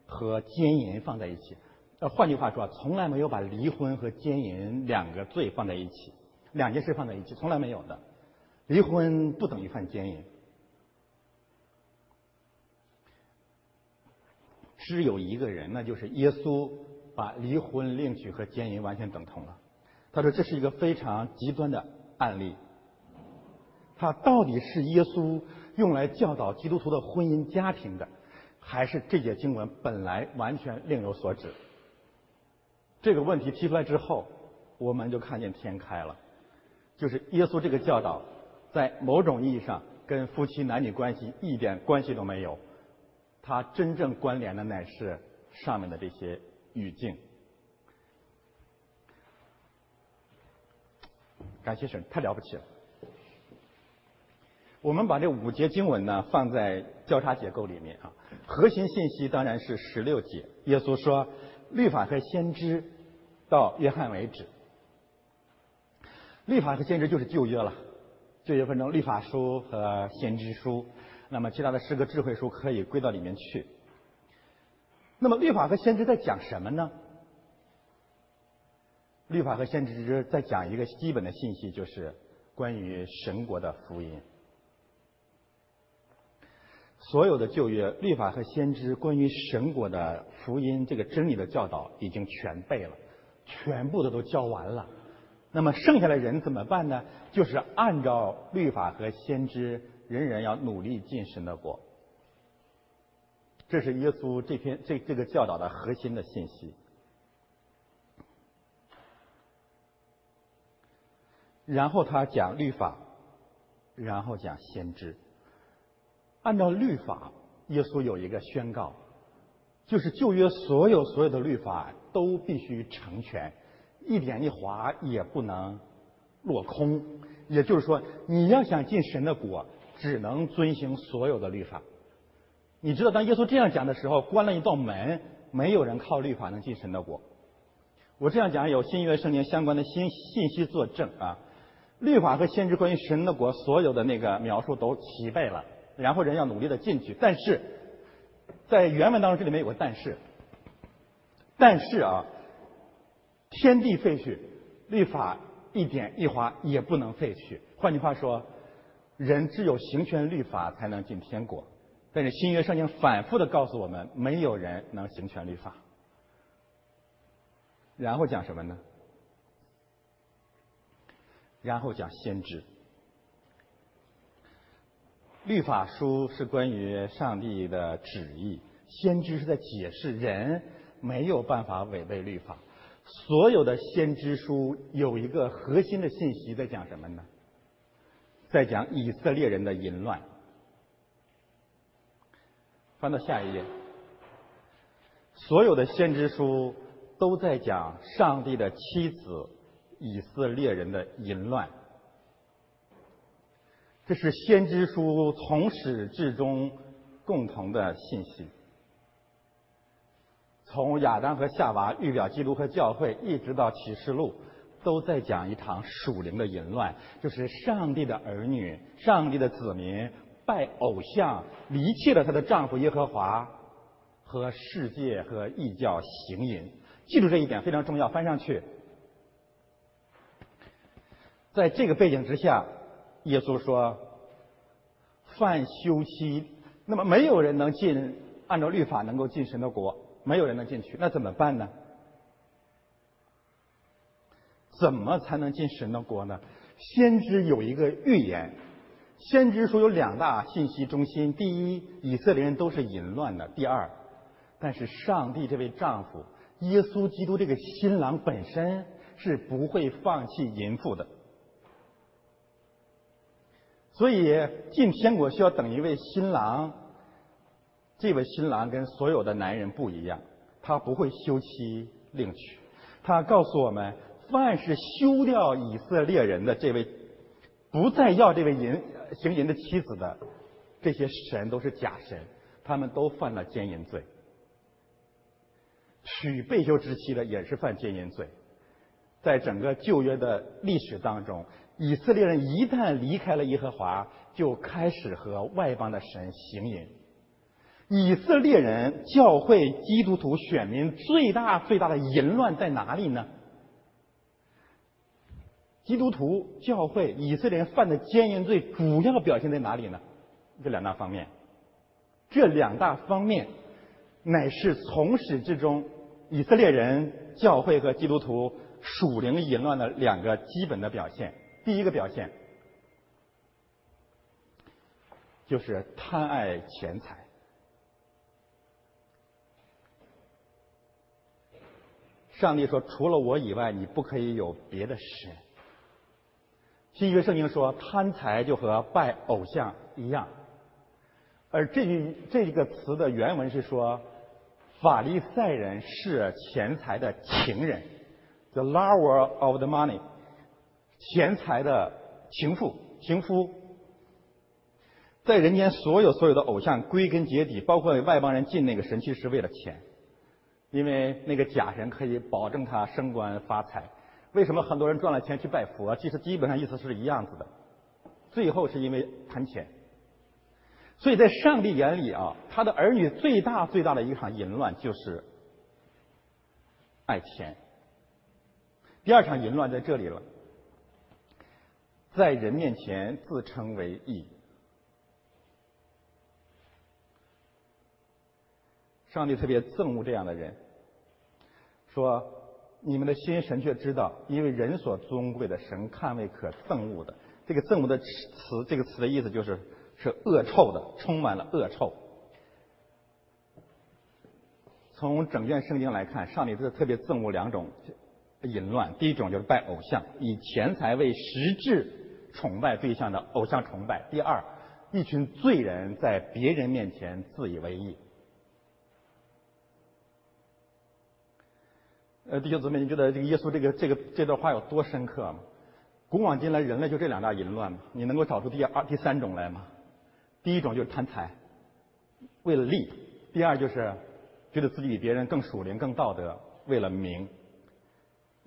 Speaker 1: 和奸淫放在一起。呃，换句话说，从来没有把离婚和奸淫两个罪放在一起，两件事放在一起，从来没有的。离婚不等于犯奸淫，只有一个人，那就是耶稣，把离婚、另娶和奸淫完全等同了。他说这是一个非常极端的案例。他到底是耶稣用来教导基督徒的婚姻家庭的，还是这节经文本来完全另有所指？这个问题提出来之后，我们就看见天开了，就是耶稣这个教导在某种意义上跟夫妻男女关系一点关系都没有，他真正关联的乃是上面的这些语境。感谢神，太了不起了。我们把这五节经文呢放在交叉结构里面啊，核心信息当然是十六节。耶稣说，律法和先知到约翰为止。律法和先知就是旧约了，旧约分成律法书和先知书，那么其他的诗歌智慧书可以归到里面去。那么律法和先知在讲什么呢？律法和先知在讲一个基本的信息，就是关于神国的福音。所有的旧约律法和先知关于神国的福音这个真理的教导已经全背了，全部的都教完了。那么剩下的人怎么办呢？就是按照律法和先知，人人要努力进神的国。这是耶稣这篇这这个教导的核心的信息。然后他讲律法，然后讲先知。按照律法，耶稣有一个宣告，就是旧约所有所有的律法都必须成全，一点一划也不能落空。也就是说，你要想进神的国，只能遵行所有的律法。你知道，当耶稣这样讲的时候，关了一道门，没有人靠律法能进神的国。我这样讲，有新约圣经相关的新信息作证啊。律法和先知关于神的国所有的那个描述都齐备了，然后人要努力的进去。但是，在原文当中，这里面有个但是，但是啊，天地废去，律法一点一划也不能废去。换句话说，人只有行全律法才能进天国。但是新约圣经反复的告诉我们，没有人能行全律法。然后讲什么呢？然后讲先知，律法书是关于上帝的旨意，先知是在解释人没有办法违背律法。所有的先知书有一个核心的信息在讲什么呢？在讲以色列人的淫乱。翻到下一页，所有的先知书都在讲上帝的妻子。以色列人的淫乱，这是先知书从始至终共同的信息。从亚当和夏娃预表基督和教会，一直到启示录，都在讲一场属灵的淫乱，就是上帝的儿女、上帝的子民拜偶像，离弃了她的丈夫耶和华，和世界和异教行淫。记住这一点非常重要，翻上去。在这个背景之下，耶稣说：“犯休妻，那么没有人能进，按照律法能够进神的国，没有人能进去，那怎么办呢？怎么才能进神的国呢？先知有一个预言，先知说有两大信息中心：第一，以色列人都是淫乱的；第二，但是上帝这位丈夫。”耶稣基督这个新郎本身是不会放弃淫妇的，所以进天国需要等一位新郎。这位新郎跟所有的男人不一样，他不会休妻另娶。他告诉我们，凡是休掉以色列人的这位，不再要这位淫行淫的妻子的这些神都是假神，他们都犯了奸淫罪。娶被休之妻的也是犯奸淫罪，在整个旧约的历史当中，以色列人一旦离开了耶和华，就开始和外邦的神行淫。以色列人教会基督徒选民最大最大的淫乱在哪里呢？基督徒教会以色列人犯的奸淫罪主要表现在哪里呢？这两大方面，这两大方面乃是从始至终。以色列人教会和基督徒属灵淫乱的两个基本的表现，第一个表现就是贪爱钱财。上帝说：“除了我以外，你不可以有别的神。”新约圣经说：“贪财就和拜偶像一样。”而这句这一个词的原文是说。法利赛人是钱财的情人，the lover of the money，钱财的情妇、情夫，在人间所有所有的偶像，归根结底，包括外邦人进那个神区是为了钱，因为那个假神可以保证他升官发财。为什么很多人赚了钱去拜佛？其实基本上意思是一样子的，最后是因为贪钱。所以在上帝眼里啊，他的儿女最大最大的一场淫乱就是爱钱。第二场淫乱在这里了，在人面前自称为义。上帝特别憎恶这样的人，说你们的心神却知道，因为人所尊贵的神看为可憎恶的。这个憎恶的词，这个词的意思就是。是恶臭的，充满了恶臭。从整卷圣经来看，上帝是特别憎恶两种淫乱。第一种就是拜偶像，以钱财为实质崇拜对象的偶像崇拜；第二，一群罪人在别人面前自以为意。呃，弟兄姊妹，你觉得这个耶稣这个这个这段话有多深刻吗？古往今来，人类就这两大淫乱吗？你能够找出第二、第三种来吗？第一种就是贪财，为了利；第二就是觉得自己比别人更属灵、更道德，为了名。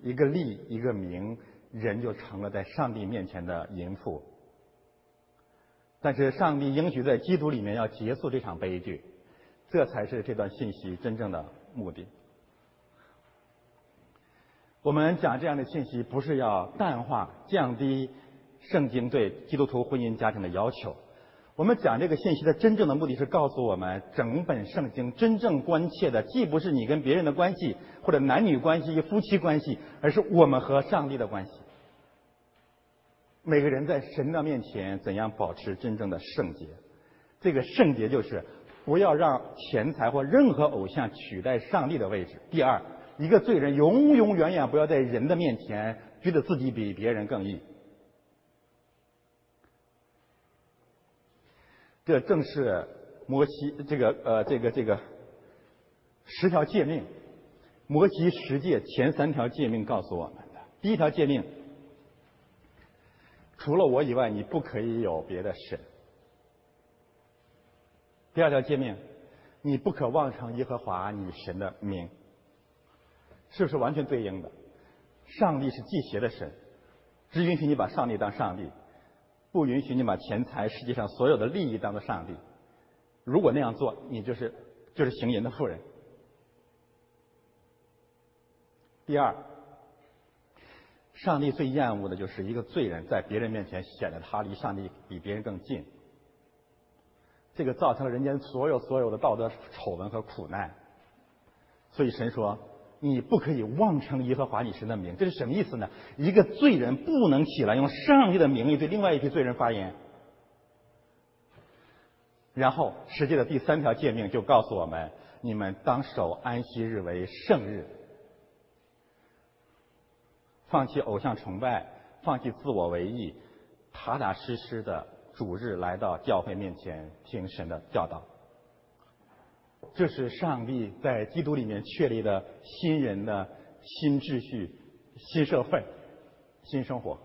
Speaker 1: 一个利，一个名，人就成了在上帝面前的淫妇。但是上帝应许在基督里面要结束这场悲剧，这才是这段信息真正的目的。我们讲这样的信息，不是要淡化、降低圣经对基督徒婚姻家庭的要求。我们讲这个信息的真正的目的是告诉我们，整本圣经真正关切的，既不是你跟别人的关系，或者男女关系、夫妻关系，而是我们和上帝的关系。每个人在神的面前怎样保持真正的圣洁？这个圣洁就是不要让钱财或任何偶像取代上帝的位置。第二，一个罪人永永远远不要在人的面前觉得自己比别人更硬。这正是摩西这个呃这个这个十条诫命，摩西十诫前三条诫命告诉我们的。第一条诫命，除了我以外，你不可以有别的神。第二条诫命，你不可妄称耶和华你神的名，是不是完全对应的？上帝是祭邪的神，只允许你把上帝当上帝。不允许你把钱财、世界上所有的利益当做上帝。如果那样做，你就是就是行淫的妇人。第二，上帝最厌恶的就是一个罪人在别人面前显得他离上帝比别人更近。这个造成了人间所有所有的道德丑闻和苦难。所以神说：“你不可以妄称耶和华你神的名。”这是什么意思呢？一个罪人不能起来用上帝的名义对另外一批罪人发言。然后，实际的第三条诫命就告诉我们：你们当守安息日为圣日，放弃偶像崇拜，放弃自我为意，踏踏实实的主日来到教会面前听神的教导。这是上帝在基督里面确立的新人的新秩序、新社会、新生活。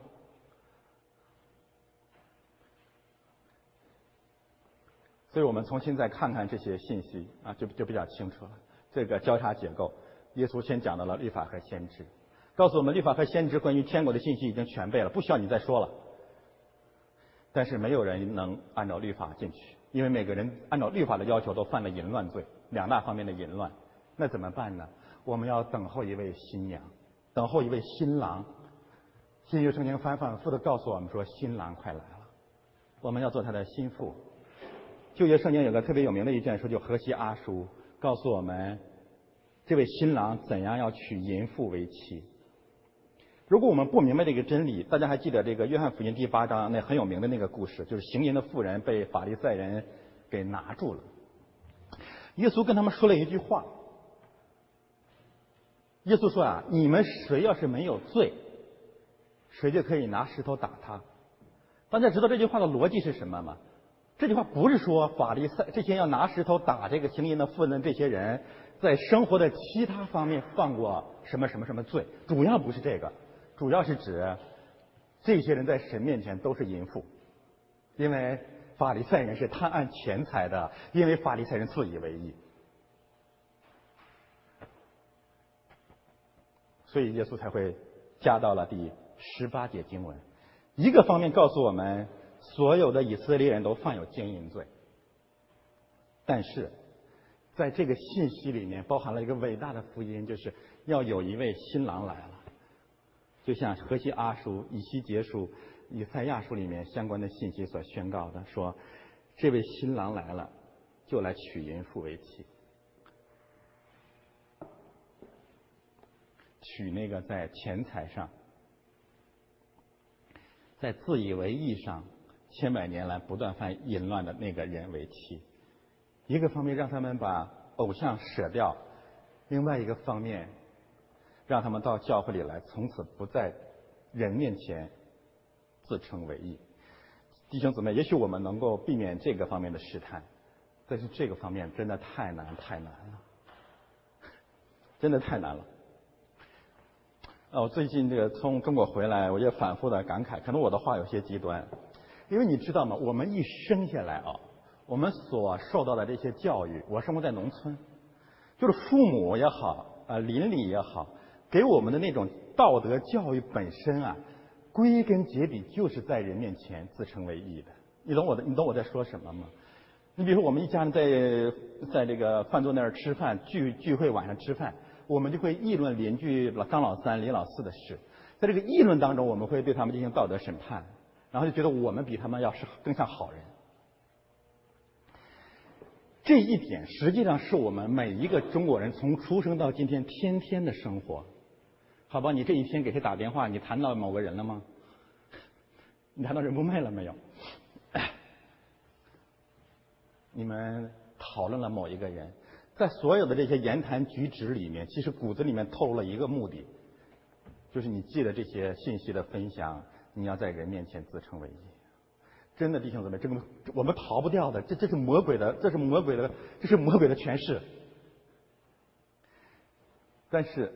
Speaker 1: 所以我们重新再看看这些信息啊，就就比较清楚了。这个交叉结构，耶稣先讲到了律法和先知，告诉我们律法和先知关于天国的信息已经全备了，不需要你再说了。但是没有人能按照律法进去，因为每个人按照律法的要求都犯了淫乱罪，两大方面的淫乱。那怎么办呢？我们要等候一位新娘，等候一位新郎。新约圣经反反复的告诉我们说，新郎快来了，我们要做他的心腹。旧约圣经有个特别有名的一卷书，就《荷西阿书》，告诉我们这位新郎怎样要娶淫妇为妻。如果我们不明白这个真理，大家还记得这个约翰福音第八章那很有名的那个故事，就是行淫的妇人被法利赛人给拿住了。耶稣跟他们说了一句话。耶稣说啊，你们谁要是没有罪，谁就可以拿石头打他。大家知道这句话的逻辑是什么吗？这句话不是说法利赛这些要拿石头打这个行淫的妇人这些人在生活的其他方面犯过什么什么什么罪，主要不是这个，主要是指这些人在神面前都是淫妇，因为法利赛人是贪爱钱财的，因为法利赛人自以为意，所以耶稣才会加到了第十八节经文，一个方面告诉我们。所有的以色列人都犯有奸淫罪，但是在这个信息里面包含了一个伟大的福音，就是要有一位新郎来了。就像河西阿书、以西结书、以赛亚书里面相关的信息所宣告的，说这位新郎来了，就来娶淫妇为妻，娶那个在钱财上、在自以为意上。千百年来不断犯淫乱的那个人为妻，一个方面让他们把偶像舍掉，另外一个方面让他们到教会里来，从此不在人面前自称为义。弟兄姊妹，也许我们能够避免这个方面的试探，但是这个方面真的太难太难了，真的太难了。啊，我最近这个从中国回来，我也反复的感慨，可能我的话有些极端。因为你知道吗？我们一生下来啊，我们所受到的这些教育，我生活在农村，就是父母也好，啊邻里也好，给我们的那种道德教育本身啊，归根结底就是在人面前自称为义的。你懂我的？你懂我在说什么吗？你比如说，我们一家人在在这个饭桌那儿吃饭聚聚会，晚上吃饭，我们就会议论邻居老张老三、李老四的事，在这个议论当中，我们会对他们进行道德审判。然后就觉得我们比他们要是更像好人，这一点实际上是我们每一个中国人从出生到今天天天的生活。好吧，你这一天给谁打电话？你谈到某个人了吗？你谈到人不昧了没有？你们讨论了某一个人，在所有的这些言谈举止里面，其实骨子里面透露了一个目的，就是你记得这些信息的分享。你要在人面前自称为义，真的弟兄姊妹，这个我们逃不掉的，这这是魔鬼的，这是魔鬼的，这是魔鬼的诠释。但是，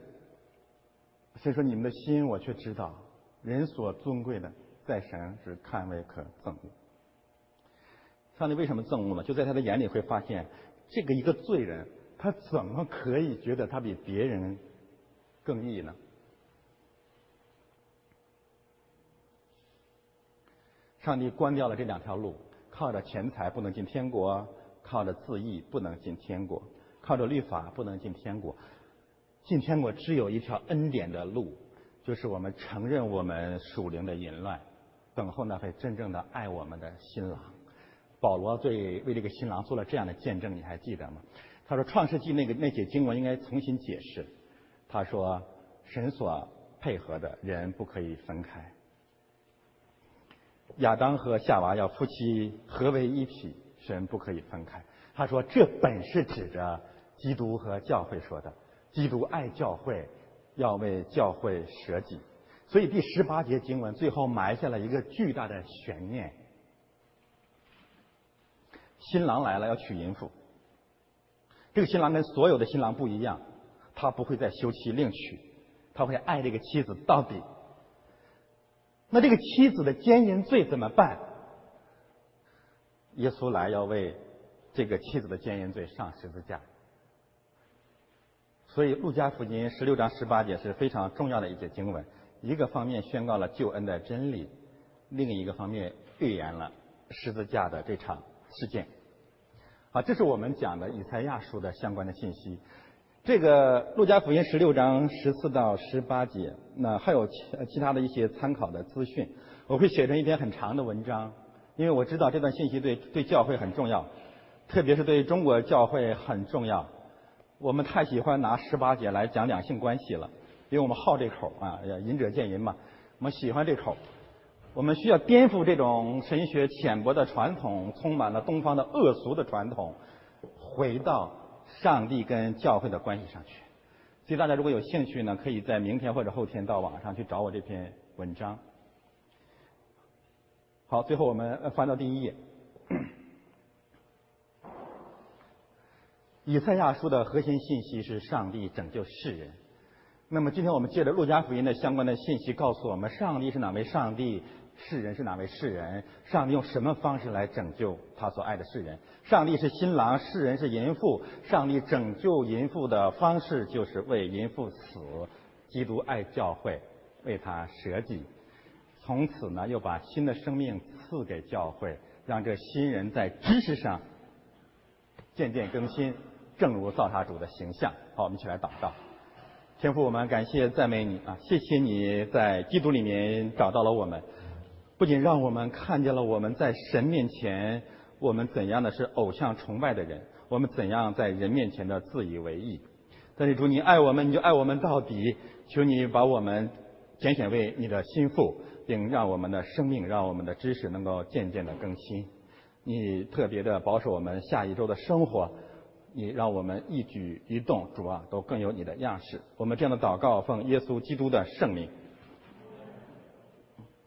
Speaker 1: 所以说你们的心，我却知道，人所尊贵的，在神是看为可憎恶。上帝为什么憎恶呢？就在他的眼里会发现，这个一个罪人，他怎么可以觉得他比别人更义呢？上帝关掉了这两条路，靠着钱财不能进天国，靠着自义不能进天国，靠着律法不能进天国。进天国只有一条恩典的路，就是我们承认我们属灵的淫乱，等候那位真正的爱我们的新郎。保罗对为这个新郎做了这样的见证，你还记得吗？他说《创世纪》那个那节经文应该重新解释。他说：“神所配合的人不可以分开。亚当和夏娃要夫妻合为一体，神不可以分开。”他说：“这本是指着基督和教会说的。基督爱教会，要为教会舍己。所以第十八节经文最后埋下了一个巨大的悬念。”新郎来了，要娶淫妇。这个新郎跟所有的新郎不一样，他不会再休妻另娶，他会爱这个妻子到底。那这个妻子的奸淫罪怎么办？耶稣来要为这个妻子的奸淫罪上十字架。所以，路加福音十六章十八节是非常重要的一节经文，一个方面宣告了救恩的真理，另一个方面预言了十字架的这场。事件，啊，这是我们讲的以赛亚书的相关的信息。这个路加福音十六章十四到十八节，那还有其其他的一些参考的资讯，我会写成一篇很长的文章，因为我知道这段信息对对教会很重要，特别是对中国教会很重要。我们太喜欢拿十八节来讲两性关系了，因为我们好这口啊，仁者见仁嘛，我们喜欢这口。我们需要颠覆这种神学浅薄的传统，充满了东方的恶俗的传统，回到上帝跟教会的关系上去。所以大家如果有兴趣呢，可以在明天或者后天到网上去找我这篇文章。好，最后我们翻到第一页，以赛亚书的核心信息是上帝拯救世人。那么今天我们借着路加福音的相关的信息，告诉我们上帝是哪位上帝。世人是哪位世人？上帝用什么方式来拯救他所爱的世人？上帝是新郎，世人是淫妇。上帝拯救淫妇的方式就是为淫妇死。基督爱教会，为他舍己。从此呢，又把新的生命赐给教会，让这新人在知识上渐渐更新，正如造他主的形象。好，我们一起来祷告。天父，我们感谢赞美你啊！谢谢你在基督里面找到了我们。不仅让我们看见了我们在神面前，我们怎样的是偶像崇拜的人，我们怎样在人面前的自以为意。但是主，你爱我们，你就爱我们到底。求你把我们拣选为你的心腹，并让我们的生命，让我们的知识能够渐渐的更新。你特别的保守我们下一周的生活，你让我们一举一动，主啊，都更有你的样式。我们这样的祷告，奉耶稣基督的圣名。